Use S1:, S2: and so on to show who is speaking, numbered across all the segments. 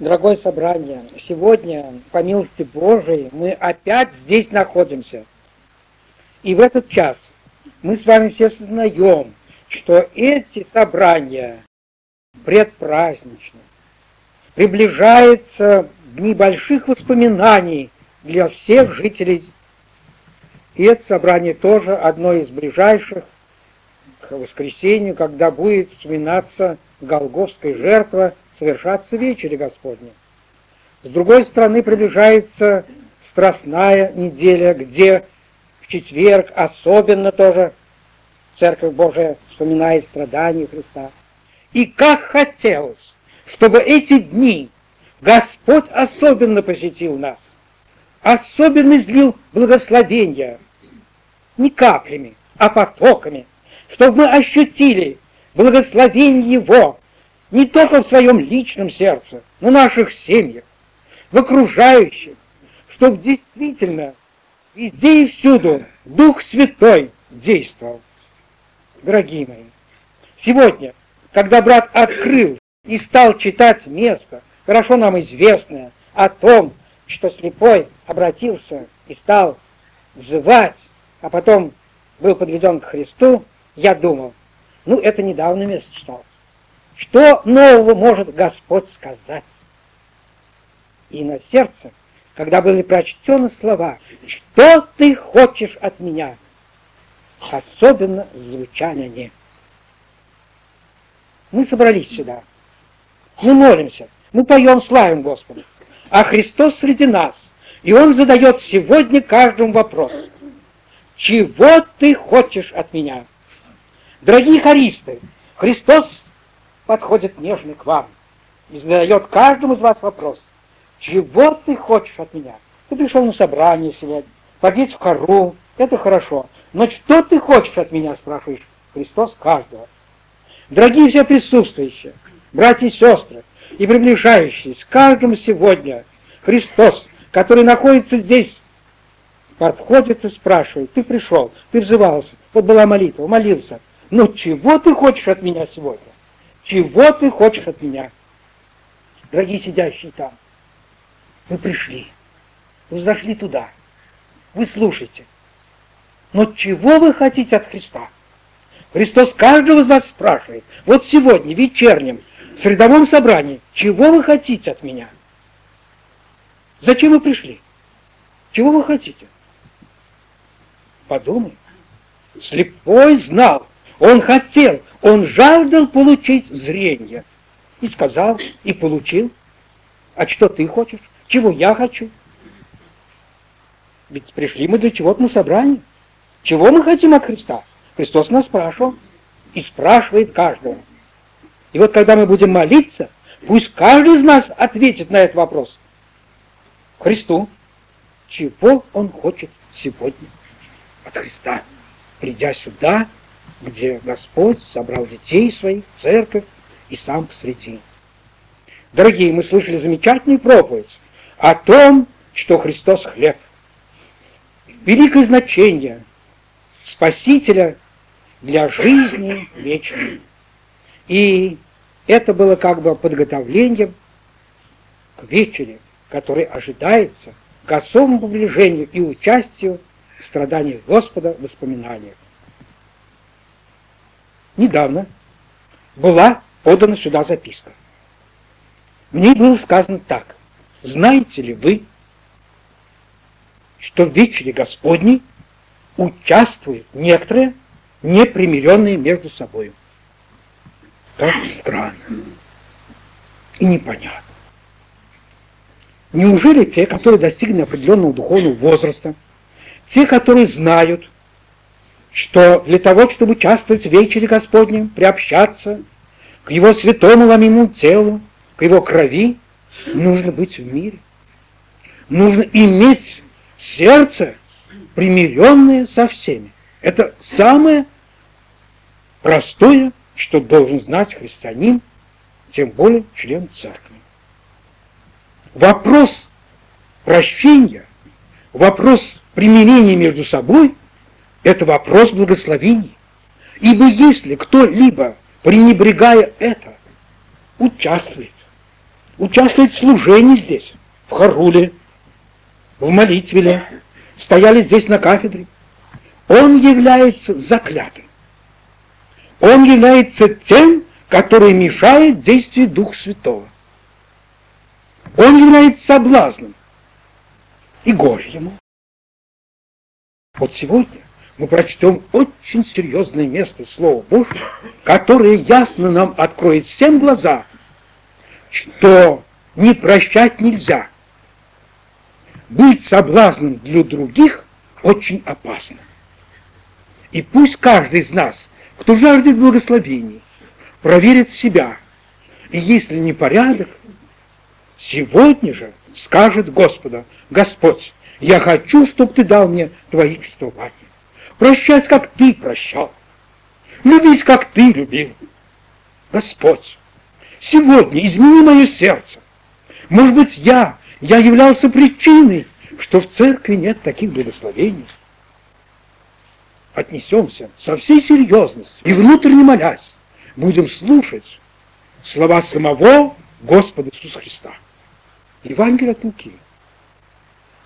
S1: Дорогое собрание, сегодня, по милости Божией, мы опять здесь находимся. И в этот час мы с вами все сознаем, что эти собрания предпраздничны. Приближается дни больших воспоминаний для всех жителей. И это собрание тоже одно из ближайших к воскресенью, когда будет вспоминаться Голговская жертва, совершаться вечери Господня. С другой стороны, приближается Страстная неделя, где в четверг особенно тоже Церковь Божия вспоминает страдания Христа. И как хотелось, чтобы эти дни Господь особенно посетил нас, особенно излил благословения, не каплями, а потоками, чтобы мы ощутили благословение Его не только в своем личном сердце, но наших семьях, в окружающих, чтобы действительно везде и всюду Дух Святой действовал. Дорогие мои, сегодня, когда брат открыл и стал читать место, хорошо нам известное, о том, что слепой обратился и стал взывать, а потом был подведен к Христу, я думал, ну, это недавно место читалось. Что нового может Господь сказать? И на сердце, когда были прочтены слова, что ты хочешь от меня? Особенно звучали они. Мы собрались сюда. Мы молимся. Мы поем, славим Господа. А Христос среди нас. И Он задает сегодня каждому вопрос. Чего ты хочешь от меня? Дорогие хористы, Христос подходит нежно к вам и задает каждому из вас вопрос. Чего ты хочешь от меня? Ты пришел на собрание сегодня, попеть в хору, это хорошо. Но что ты хочешь от меня, спрашиваешь Христос каждого. Дорогие все присутствующие, братья и сестры, и приближающиеся, каждому сегодня Христос, который находится здесь, подходит и спрашивает, ты пришел, ты взывался, вот была молитва, молился, ну чего ты хочешь от меня сегодня? Чего ты хочешь от меня? Дорогие сидящие там, вы пришли, вы зашли туда, вы слушайте. Но чего вы хотите от Христа? Христос каждого из вас спрашивает, вот сегодня, вечернем, в средовом собрании, чего вы хотите от меня? Зачем вы пришли? Чего вы хотите? Подумай. Слепой знал, он хотел, он жаждал получить зрение. И сказал, и получил. А что ты хочешь? Чего я хочу? Ведь пришли мы для чего-то на собрание. Чего мы хотим от Христа? Христос нас спрашивал и спрашивает каждого. И вот когда мы будем молиться, пусть каждый из нас ответит на этот вопрос. Христу, чего он хочет сегодня от Христа, придя сюда где Господь собрал детей своих, церковь и сам посреди. Дорогие, мы слышали замечательную проповедь о том, что Христос хлеб. Великое значение Спасителя для жизни вечной. И это было как бы подготовлением к вечере, который ожидается к особому приближению и участию в страданиях Господа в воспоминаниях недавно была подана сюда записка. В ней было сказано так. Знаете ли вы, что в вечере Господней участвуют некоторые, непримиренные между собой? Как странно и непонятно. Неужели те, которые достигли определенного духовного возраста, те, которые знают, что для того, чтобы участвовать в вечере Господнем, приобщаться к Его святому ломимому телу, к Его крови, нужно быть в мире. Нужно иметь сердце, примиренное со всеми. Это самое простое, что должен знать христианин, тем более член церкви. Вопрос прощения, вопрос примирения между собой – это вопрос благословений. Ибо если кто-либо, пренебрегая это, участвует участвовать в служении здесь, в хоруле, в молитве, стояли здесь на кафедре. Он является заклятым. Он является тем, который мешает действию Духа Святого. Он является соблазном. И горе ему. Вот сегодня мы прочтем очень серьезное место Слова Божьего, которое ясно нам откроет всем глаза, что не прощать нельзя. Быть соблазном для других очень опасно. И пусть каждый из нас, кто жаждет благословений, проверит себя. И если не порядок, сегодня же скажет Господа, Господь, я хочу, чтобы ты дал мне твои чувствования. Прощать, как ты прощал. Любить, как ты любил. Господь, сегодня измени мое сердце. Может быть, я, я являлся причиной, что в церкви нет таких благословений отнесемся со всей серьезностью и внутренне молясь, будем слушать слова самого Господа Иисуса Христа. Евангелие от Луки,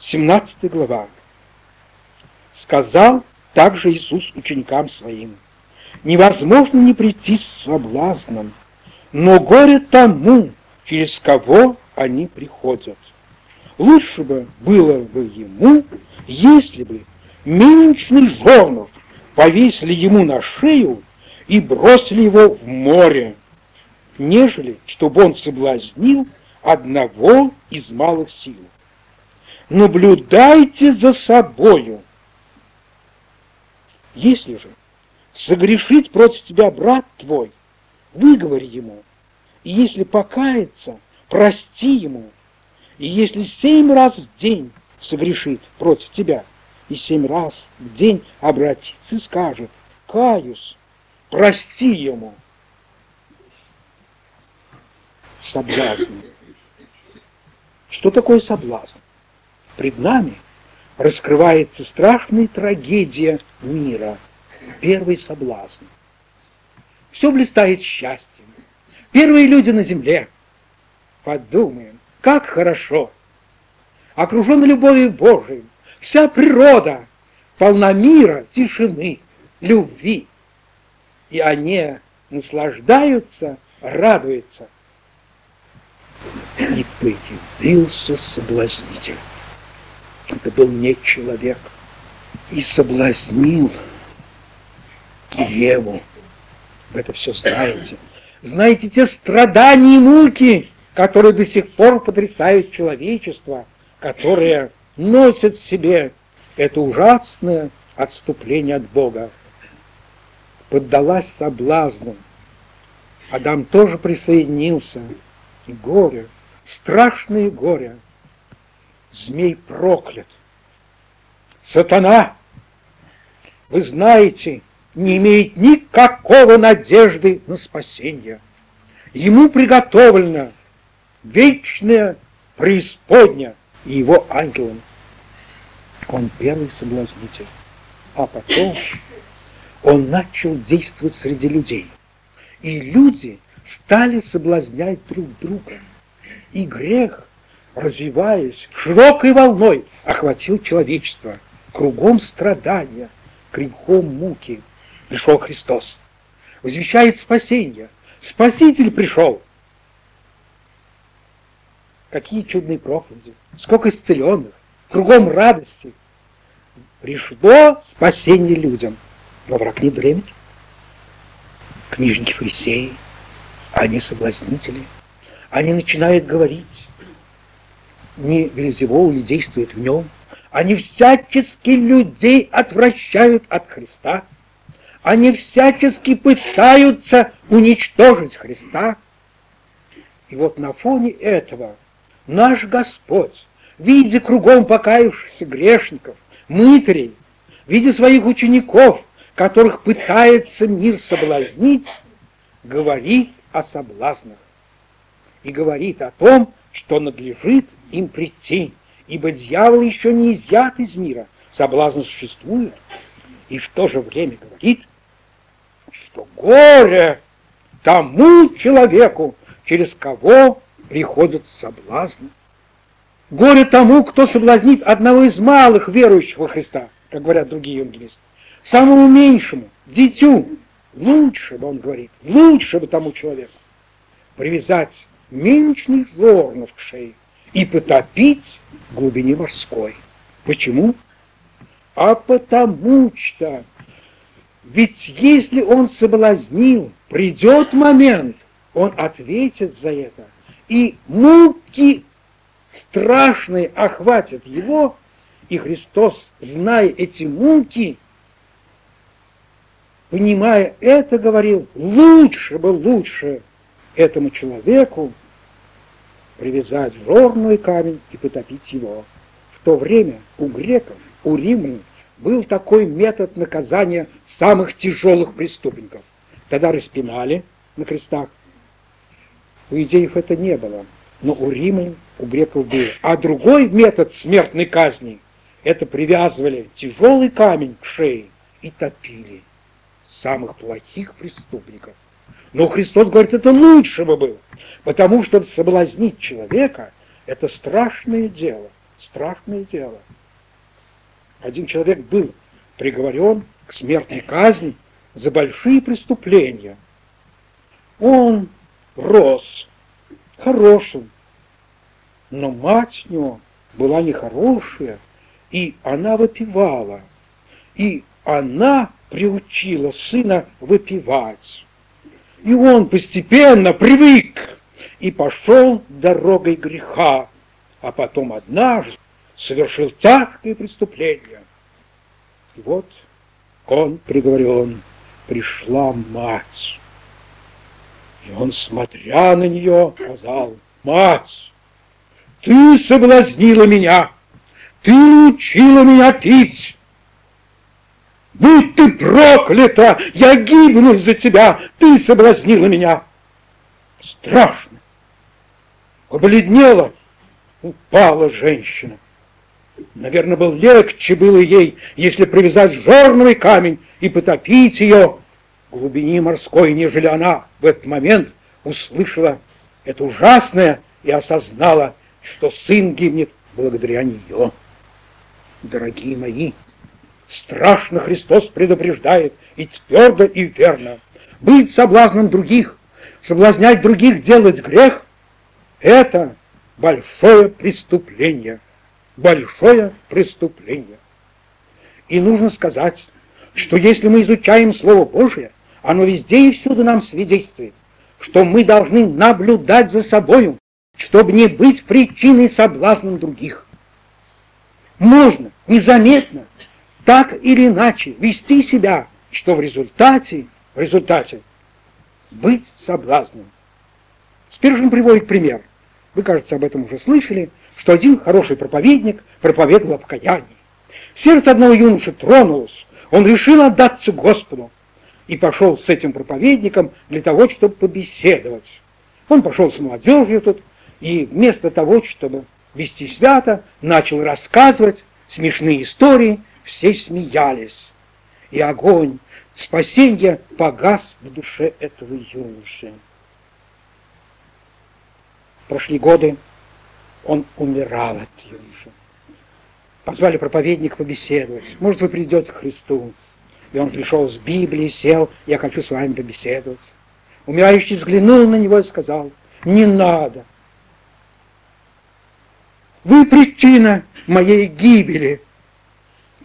S1: 17 глава. Сказал также Иисус ученикам своим, невозможно не прийти с соблазном, но горе тому, через кого они приходят. Лучше бы было бы ему, если бы мельничный жорнов повесили ему на шею и бросили его в море, нежели чтобы он соблазнил одного из малых сил. Наблюдайте за собою. Если же согрешит против тебя брат твой, выговори ему, и если покается, прости ему, и если семь раз в день согрешит против тебя – и семь раз в день обратится и скажет «Каюсь, прости ему». Соблазн. Что такое соблазн? Пред нами раскрывается страшная трагедия мира. Первый соблазн. Все блистает счастьем. Первые люди на земле. Подумаем, как хорошо. Окружен любовью Божией, Вся природа полна мира, тишины, любви. И они наслаждаются, радуются. И появился соблазнитель. Это был не человек. И соблазнил Еву. Вы это все знаете. Знаете те страдания и муки, которые до сих пор потрясают человечество, которые носит в себе это ужасное отступление от Бога. Поддалась соблазну. Адам тоже присоединился. И горе, страшное горе. Змей проклят. Сатана, вы знаете, не имеет никакого надежды на спасение. Ему приготовлено вечное преисподня и его ангелам. Он первый соблазнитель. А потом он начал действовать среди людей. И люди стали соблазнять друг друга. И грех, развиваясь широкой волной, охватил человечество. Кругом страдания, грехом муки. Пришел Христос. Возвещает спасение. Спаситель пришел. Какие чудные проповеди, сколько исцеленных, кругом радости. Пришло спасение людям, но враг не дремет. Книжники фарисеи, они соблазнители, они начинают говорить, не Вельзевол ли действует в нем, они всячески людей отвращают от Христа, они всячески пытаются уничтожить Христа. И вот на фоне этого наш Господь, видя кругом покаявшихся грешников, мытарей, видя своих учеников, которых пытается мир соблазнить, говорит о соблазнах. И говорит о том, что надлежит им прийти, ибо дьявол еще не изъят из мира, соблазн существует, и в то же время говорит, что горе тому человеку, через кого приходят соблазны. Горе тому, кто соблазнит одного из малых верующих во Христа, как говорят другие евангелисты. Самому меньшему, дитю, лучше бы, он говорит, лучше бы тому человеку привязать мельничный жорнов к шее и потопить в глубине морской. Почему? А потому что, ведь если он соблазнил, придет момент, он ответит за это, и муки страшные охватят его, и Христос, зная эти муки, понимая это, говорил, лучше бы, лучше этому человеку привязать жорный камень и потопить его. В то время у греков, у римлян был такой метод наказания самых тяжелых преступников. Тогда распинали на крестах. У идеев это не было, но у римлян, у греков было. А другой метод смертной казни – это привязывали тяжелый камень к шее и топили самых плохих преступников. Но Христос говорит, это лучше бы было, потому что соблазнить человека – это страшное дело, страшное дело. Один человек был приговорен к смертной казни за большие преступления. Он рос хорошим, но мать у него была нехорошая, и она выпивала, и она приучила сына выпивать. И он постепенно привык и пошел дорогой греха, а потом однажды совершил тяжкое преступление. И вот он приговорен, пришла мать. И он, смотря на нее, сказал, «Мать, ты соблазнила меня, ты учила меня пить, Будь ты проклята! Я гибну из-за тебя! Ты соблазнила меня!» Страшно! Побледнела, упала женщина. Наверное, был легче было ей, если привязать жорновый камень и потопить ее в глубине морской, нежели она в этот момент услышала это ужасное и осознала, что сын гибнет благодаря нее. Дорогие мои, Страшно Христос предупреждает, и твердо, и верно. Быть соблазном других, соблазнять других, делать грех — это большое преступление. Большое преступление. И нужно сказать, что если мы изучаем Слово Божие, оно везде и всюду нам свидетельствует, что мы должны наблюдать за собою, чтобы не быть причиной соблазном других. Можно незаметно так или иначе вести себя, что в результате, в результате быть соблазном. Спиржин приводит пример. Вы, кажется, об этом уже слышали, что один хороший проповедник проповедовал о покаянии. Сердце одного юноши тронулось, он решил отдаться Господу и пошел с этим проповедником для того, чтобы побеседовать. Он пошел с молодежью тут, и вместо того, чтобы вести свято, начал рассказывать смешные истории все смеялись, и огонь спасения погас в душе этого юноши. Прошли годы, он умирал от юноши. Позвали проповедника побеседовать. Может, вы придете к Христу. И он пришел с Библией, сел, я хочу с вами побеседовать. Умирающий взглянул на него и сказал, не надо. Вы причина моей гибели.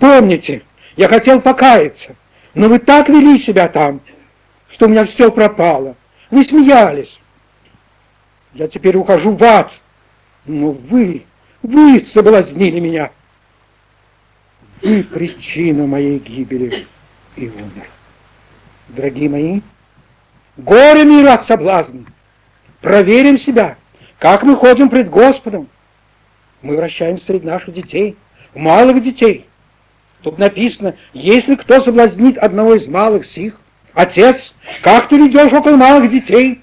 S1: Помните, я хотел покаяться, но вы так вели себя там, что у меня все пропало. Вы смеялись. Я теперь ухожу в ад. Но вы, вы соблазнили меня. Вы причина моей гибели и умер. Дорогие мои, горе миру от соблазн. Проверим себя, как мы ходим пред Господом. Мы вращаемся среди наших детей, малых детей – Тут написано, если кто соблазнит одного из малых сих, отец, как ты ведешь около малых детей?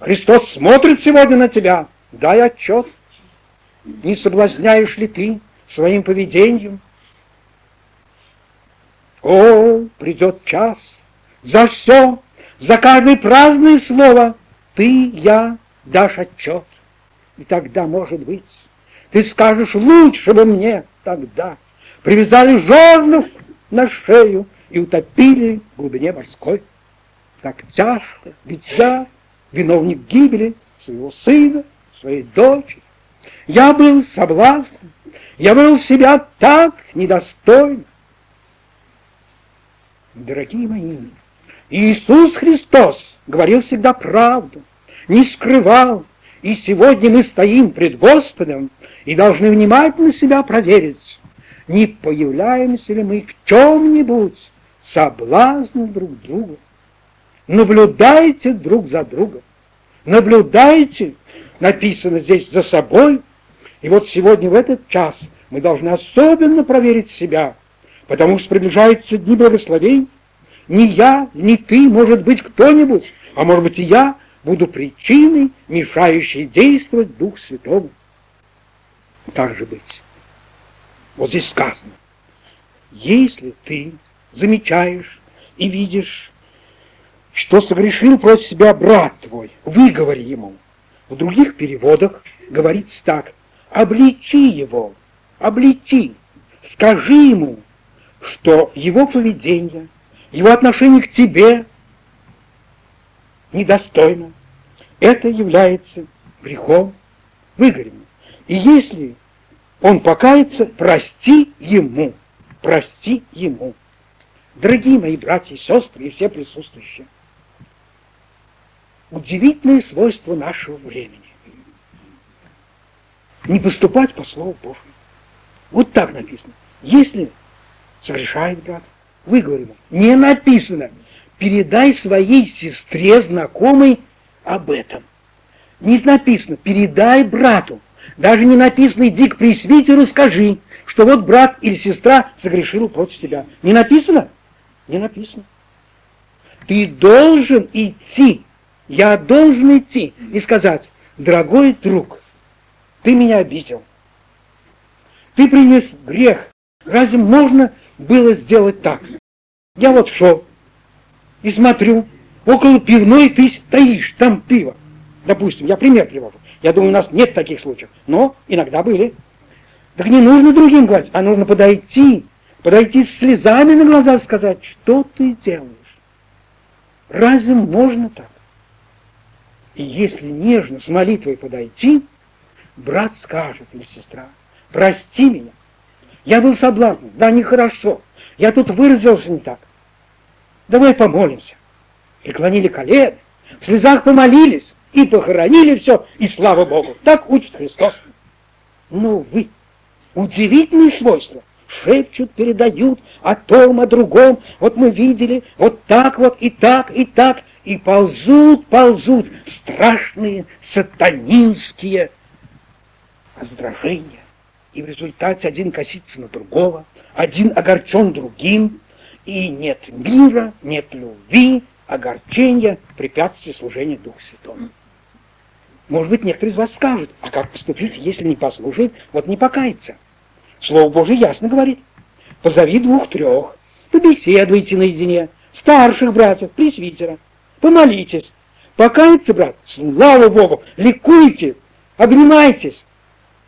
S1: Христос смотрит сегодня на тебя, дай отчет. Не соблазняешь ли ты своим поведением? О, придет час, за все, за каждое праздное слово ты, я дашь отчет. И тогда, может быть, ты скажешь, лучше бы мне тогда привязали жернов на шею и утопили в глубине морской. Так тяжко, ведь я виновник гибели своего сына, своей дочери. Я был соблазном, я был себя так недостойно. Дорогие мои, Иисус Христос говорил всегда правду, не скрывал, и сегодня мы стоим пред Господом и должны внимательно себя проверить, не появляемся ли мы в чем-нибудь соблазн друг другу. Наблюдайте друг за другом. Наблюдайте, написано здесь, за собой. И вот сегодня в этот час мы должны особенно проверить себя, потому что приближаются дни благословений. Не я, не ты, может быть, кто-нибудь, а может быть и я буду причиной, мешающей действовать Дух Святому. Так же быть. Вот здесь сказано, если ты замечаешь и видишь, что согрешил против себя брат твой, выговори ему. В других переводах говорится так, обличи его, обличи, скажи ему, что его поведение, его отношение к тебе недостойно. Это является грехом, выгорем. И если он покается, прости ему, прости ему. Дорогие мои братья и сестры и все присутствующие, удивительное свойство нашего времени. Не поступать по Слову Божьему. Вот так написано. Если согрешает брат, вы говорите, не написано, передай своей сестре, знакомой об этом. Не написано, передай брату. Даже не написано, иди к пресвитеру, скажи, что вот брат или сестра согрешил против тебя. Не написано? Не написано. Ты должен идти, я должен идти и сказать, дорогой друг, ты меня обидел. Ты принес грех. Разве можно было сделать так? Я вот шел и смотрю, около пивной ты стоишь, там пиво. Допустим, я пример привожу. Я думаю, у нас нет таких случаев, но иногда были. Так не нужно другим говорить, а нужно подойти, подойти с слезами на глаза и сказать, что ты делаешь. Разве можно так? И если нежно с молитвой подойти, брат скажет или сестра, прости меня, я был соблазнен, да нехорошо, я тут выразился не так. Давай помолимся. Преклонили колено, в слезах помолились и похоронили все, и слава Богу. Так учит Христос. Но вы, удивительные свойства, шепчут, передают о том, о другом. Вот мы видели, вот так вот, и так, и так, и ползут, ползут страшные сатанинские раздражения. И в результате один косится на другого, один огорчен другим, и нет мира, нет любви, огорчения, препятствия служения Духу Святому. Может быть, некоторые из вас скажут, а как поступить, если не послушает, вот не покаяться. Слово Божие ясно говорит. Позови двух-трех, побеседуйте наедине, старших братьев, пресвитера, помолитесь. Покаяться, брат, слава Богу, ликуйте, обнимайтесь.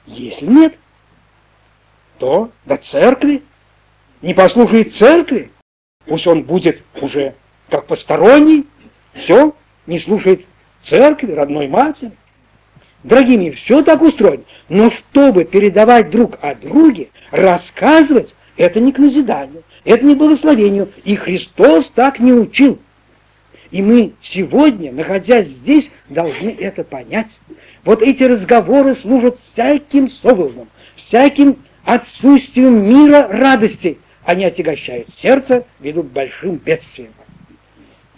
S1: Если нет, то до церкви. Не послушает церкви, пусть он будет уже как посторонний, все, не слушает церкви, родной матери. Дорогими, все так устроено. Но чтобы передавать друг о друге, рассказывать, это не к назиданию, это не благословению. И Христос так не учил. И мы сегодня, находясь здесь, должны это понять. Вот эти разговоры служат всяким соблазном, всяким отсутствием мира, радости. Они отягощают сердце, ведут к большим бедствиям.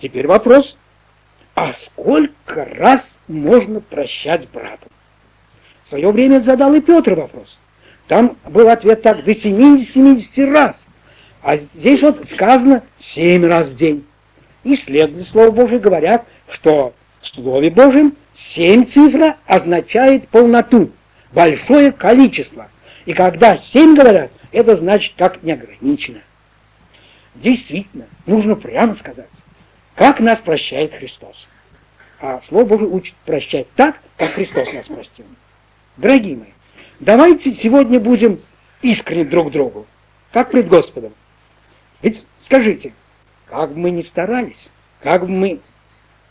S1: Теперь вопрос, а сколько раз можно прощать брату? В свое время задал и Петр вопрос. Там был ответ так, до 70-70 раз. А здесь вот сказано 7 раз в день. Исследователи Слова Божие говорят, что в Слове Божьем 7 цифра означает полноту, большое количество. И когда 7 говорят, это значит как неограниченно. Действительно, нужно прямо сказать, как нас прощает Христос. А Слово Божие учит прощать так, как Христос нас простил. Дорогие мои, давайте сегодня будем искренне друг другу, как пред Господом. Ведь скажите, как бы мы ни старались, как бы мы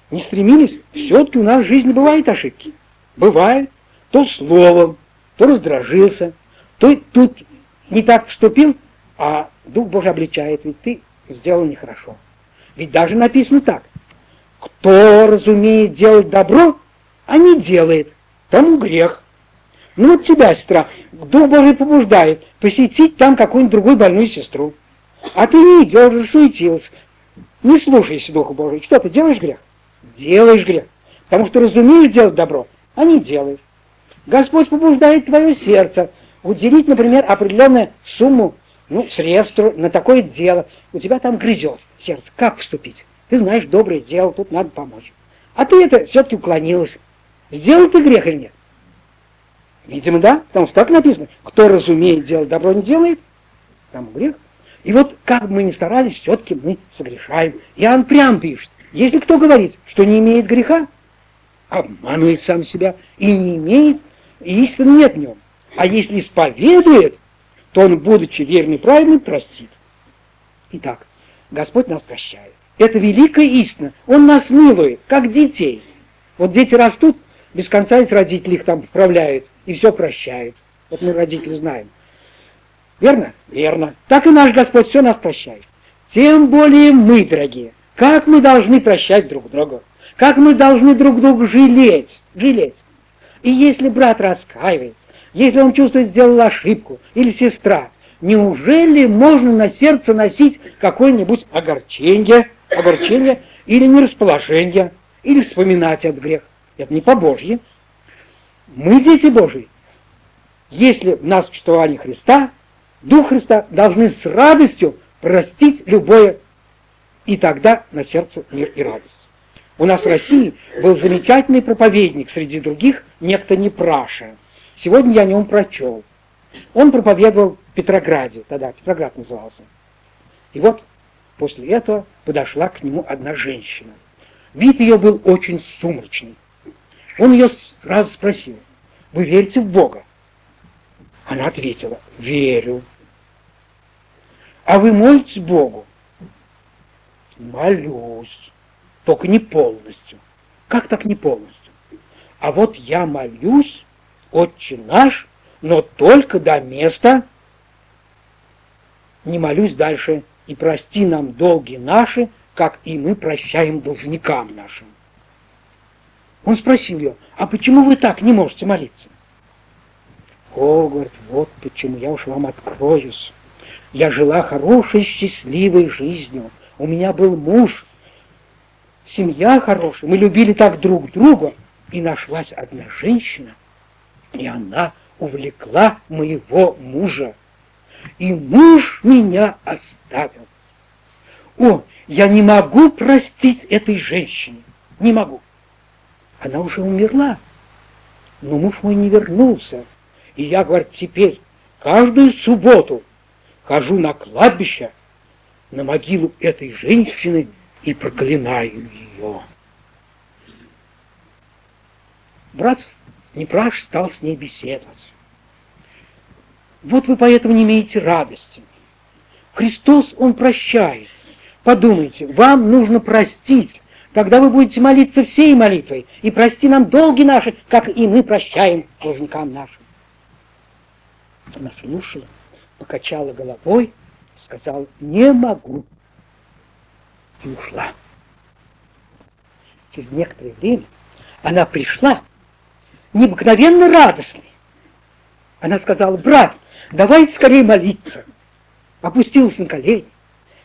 S1: не стремились, все-таки у нас в жизни бывают ошибки. Бывает. То словом, то раздражился, то тут не так вступил, а Дух Божий обличает, ведь ты сделал нехорошо. Ведь даже написано так. Кто разумеет делать добро, а не делает, тому грех. Ну вот тебя, сестра, Дух Божий побуждает посетить там какую-нибудь другую больную сестру. А ты не идешь, засуетился. Не слушайся Духа Божия. Что, ты делаешь грех? Делаешь грех. Потому что разумеешь делать добро, а не делаешь. Господь побуждает твое сердце уделить, например, определенную сумму ну, средств на такое дело. У тебя там грызет сердце. Как вступить? Ты знаешь, доброе дело, тут надо помочь. А ты это все-таки уклонилась. Сделал ты грех или нет? Видимо, да, потому что так написано. Кто разумеет делать добро, не делает, там грех. И вот как бы мы ни старались, все-таки мы согрешаем. Иоанн прям пишет. Если кто говорит, что не имеет греха, обманывает сам себя и не имеет, и истины нет в нем. А если исповедует, то он, будучи верный и праведным, простит. Итак, Господь нас прощает. Это великая истина. Он нас милует, как детей. Вот дети растут, без конца есть родители их там поправляют и все прощают. Вот мы родители знаем. Верно? Верно. Так и наш Господь все нас прощает. Тем более мы, дорогие, как мы должны прощать друг друга, как мы должны друг друга жалеть, жалеть. И если брат раскаивается, если он чувствует, сделал ошибку, или сестра, неужели можно на сердце носить какое-нибудь огорчение, огорчение или нерасположение, или вспоминать от грех? Это не по-божьи. Мы дети Божьи. Если в нас существование Христа, Дух Христа должны с радостью простить любое, и тогда на сердце мир и радость. У нас в России был замечательный проповедник среди других, некто Непраша. Сегодня я о нем прочел. Он проповедовал в Петрограде, тогда Петроград назывался. И вот после этого подошла к нему одна женщина. Вид ее был очень сумрачный. Он ее сразу спросил, вы верите в Бога? Она ответила, верю. А вы молитесь Богу? Молюсь, только не полностью. Как так не полностью? А вот я молюсь, Отче наш, но только до места. Не молюсь дальше, и прости нам долги наши, как и мы прощаем должникам нашим. Он спросил ее, а почему вы так не можете молиться? О, говорит, вот почему я уж вам откроюсь. Я жила хорошей, счастливой жизнью. У меня был муж, семья хорошая, мы любили так друг друга. И нашлась одна женщина, и она увлекла моего мужа. И муж меня оставил. О, я не могу простить этой женщине. Не могу. Она уже умерла. Но муж мой не вернулся. И я, говорит, теперь каждую субботу хожу на кладбище, на могилу этой женщины и проклинаю ее. Брат Непраж стал с ней беседовать. Вот вы поэтому не имеете радости. Христос, Он прощает. Подумайте, вам нужно простить, когда вы будете молиться всей молитвой, и прости нам долги наши, как и мы прощаем должникам нашим. Она слушала, покачала головой, сказала, не могу, и ушла. Через некоторое время она пришла, необыкновенно радостной. Она сказала, брат, давайте скорее молиться. Опустилась на колени.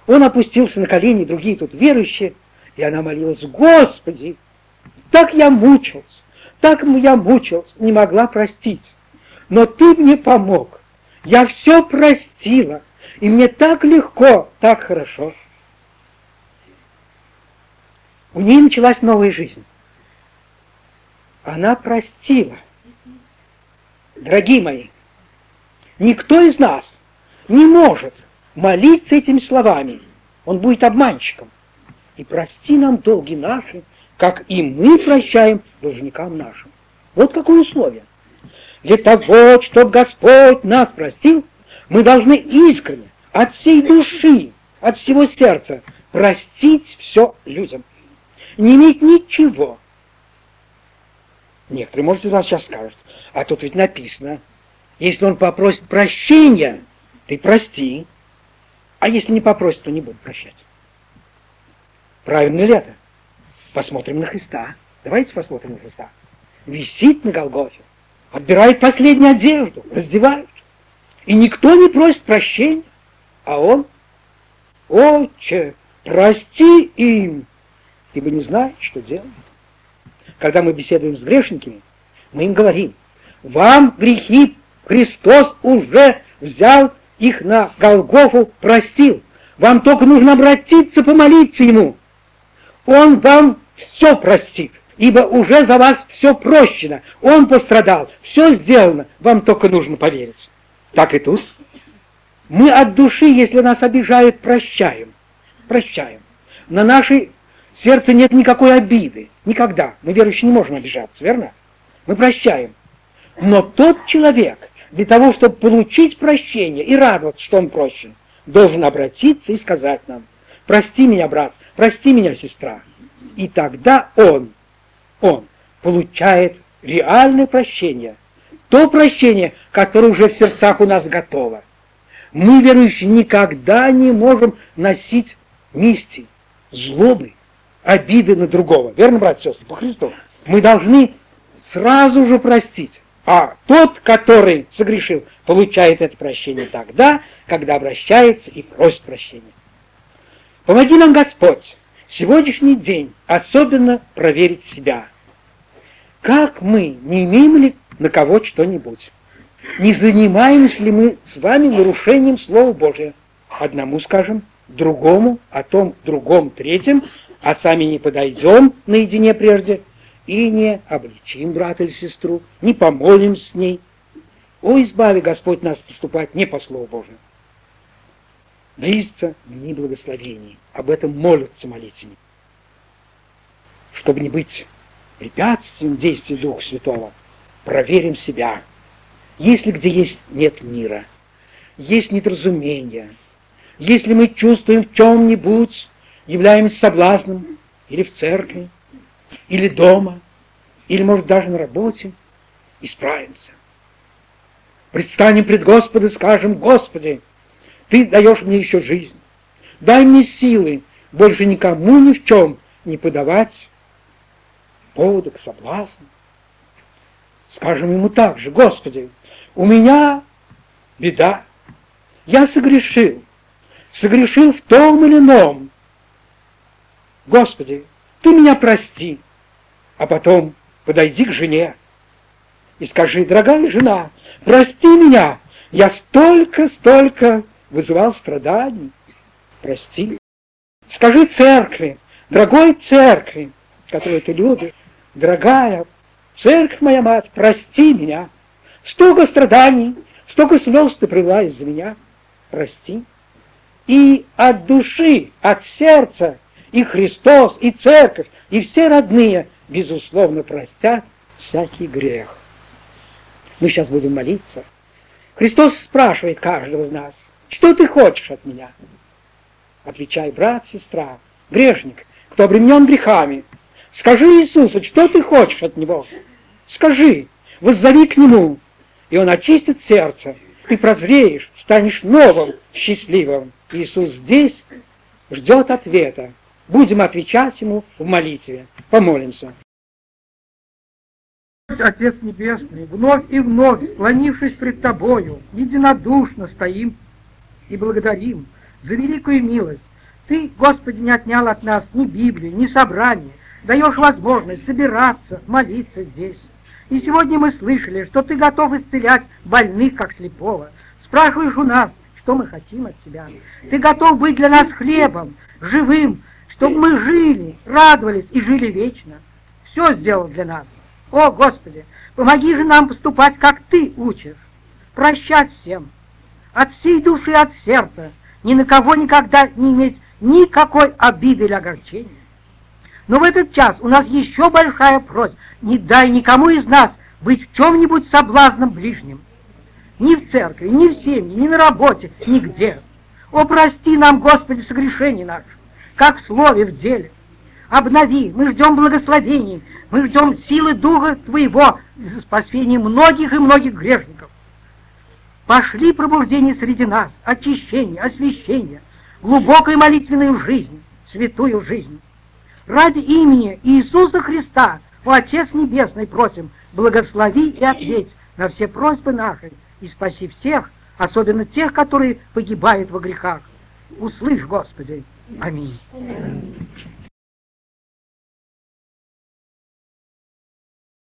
S1: Он опустился на колени, другие тут верующие, и она молилась, Господи, так я мучился, так я мучился, не могла простить. Но ты мне помог. Я все простила, и мне так легко, так хорошо. У нее началась новая жизнь. Она простила. Дорогие мои, никто из нас не может молиться этими словами. Он будет обманщиком. И прости нам долги наши, как и мы прощаем должникам нашим. Вот какое условие. Для того, чтобы Господь нас простил, мы должны искренне, от всей души, от всего сердца простить все людям. Не иметь ничего. Некоторые, может, из вас сейчас скажут, а тут ведь написано, если он попросит прощения, ты прости, а если не попросит, то не будет прощать. Правильно ли это? Посмотрим на Христа. Давайте посмотрим на Христа. Висит на Голгофе, отбирает последнюю одежду, раздевают. И никто не просит прощения, а он, Отче, прости им, ибо не знает, что делать. Когда мы беседуем с грешниками, мы им говорим, вам грехи Христос уже взял их на Голгофу, простил. Вам только нужно обратиться, помолиться Ему. Он вам все простит, ибо уже за вас все прощено. Он пострадал, все сделано, вам только нужно поверить. Так и тут. Мы от души, если нас обижают, прощаем. Прощаем. На нашей сердце нет никакой обиды. Никогда. Мы, верующие, не можем обижаться, верно? Мы прощаем. Но тот человек, для того, чтобы получить прощение и радоваться, что он прощен, должен обратиться и сказать нам, прости меня, брат, прости меня, сестра. И тогда он, он получает реальное прощение, то прощение, которое уже в сердцах у нас готово. Мы, верующие, никогда не можем носить мести, злобы, обиды на другого. Верно, братья и сестры, по Христу? Мы должны сразу же простить. А тот, который согрешил, получает это прощение тогда, когда обращается и просит прощения. Помоги нам, Господь, сегодняшний день особенно проверить себя. Как мы, не имеем ли на кого что-нибудь? не занимаемся ли мы с вами нарушением Слова Божия. Одному скажем, другому, о том, другом, третьем, а сами не подойдем наедине прежде и не обличим брата или сестру, не помолимся с ней. О, избави Господь нас поступать не по Слову Божию. Близится дни благословений. Об этом молятся молитвенники. Чтобы не быть препятствием действия Духа Святого, проверим себя – если где есть нет мира, есть недоразумение, если мы чувствуем в чем-нибудь, являемся соблазном, или в церкви, или дома, или, может, даже на работе, исправимся. Предстанем пред Господа, скажем, Господи, Ты даешь мне еще жизнь, дай мне силы больше никому ни в чем не подавать повода к соблазну. Скажем ему так же, Господи, у меня беда. Я согрешил. Согрешил в том или ином. Господи, ты меня прости. А потом подойди к жене и скажи, дорогая жена, прости меня, я столько-столько вызывал страданий. Прости. Скажи церкви, дорогой церкви, которую ты любишь, дорогая церковь моя мать, прости меня. Столько страданий, столько слез ты прила из-за меня. Прости. И от души, от сердца и Христос, и Церковь, и все родные, безусловно, простят всякий грех. Мы сейчас будем молиться. Христос спрашивает каждого из нас, что ты хочешь от меня? Отвечай, брат, сестра, грешник, кто обременен грехами, скажи Иисусу, что ты хочешь от Него? Скажи, воззови к Нему, и Он очистит сердце. Ты прозреешь, станешь новым, счастливым. Иисус здесь ждет ответа. Будем отвечать Ему в молитве. Помолимся.
S2: Отец Небесный, вновь и вновь, склонившись пред Тобою, единодушно стоим и благодарим за великую милость. Ты, Господи, не отнял от нас ни Библии, ни собрания, даешь возможность собираться, молиться здесь. И сегодня мы слышали, что ты готов исцелять больных, как слепого. Спрашиваешь у нас, что мы хотим от тебя. Ты готов быть для нас хлебом, живым, чтобы мы жили, радовались и жили вечно. Все сделал для нас. О, Господи, помоги же нам поступать, как Ты учишь. Прощать всем, от всей души, от сердца, ни на кого никогда не иметь никакой обиды или огорчения. Но в этот час у нас еще большая просьба. Не дай никому из нас быть в чем-нибудь соблазном ближним. Ни в церкви, ни в семье, ни на работе, нигде. О, прости нам, Господи, согрешений наших, как в слове, в деле. Обнови, мы ждем благословений, мы ждем силы Духа Твоего за спасение многих и многих грешников. Пошли пробуждение среди нас, очищение, освящение, глубокую молитвенную жизнь, святую жизнь. Ради имени Иисуса Христа, о Отец Небесный, просим, благослови и ответь на все просьбы наши и спаси всех, особенно тех, которые погибают во грехах. Услышь, Господи. Arnie.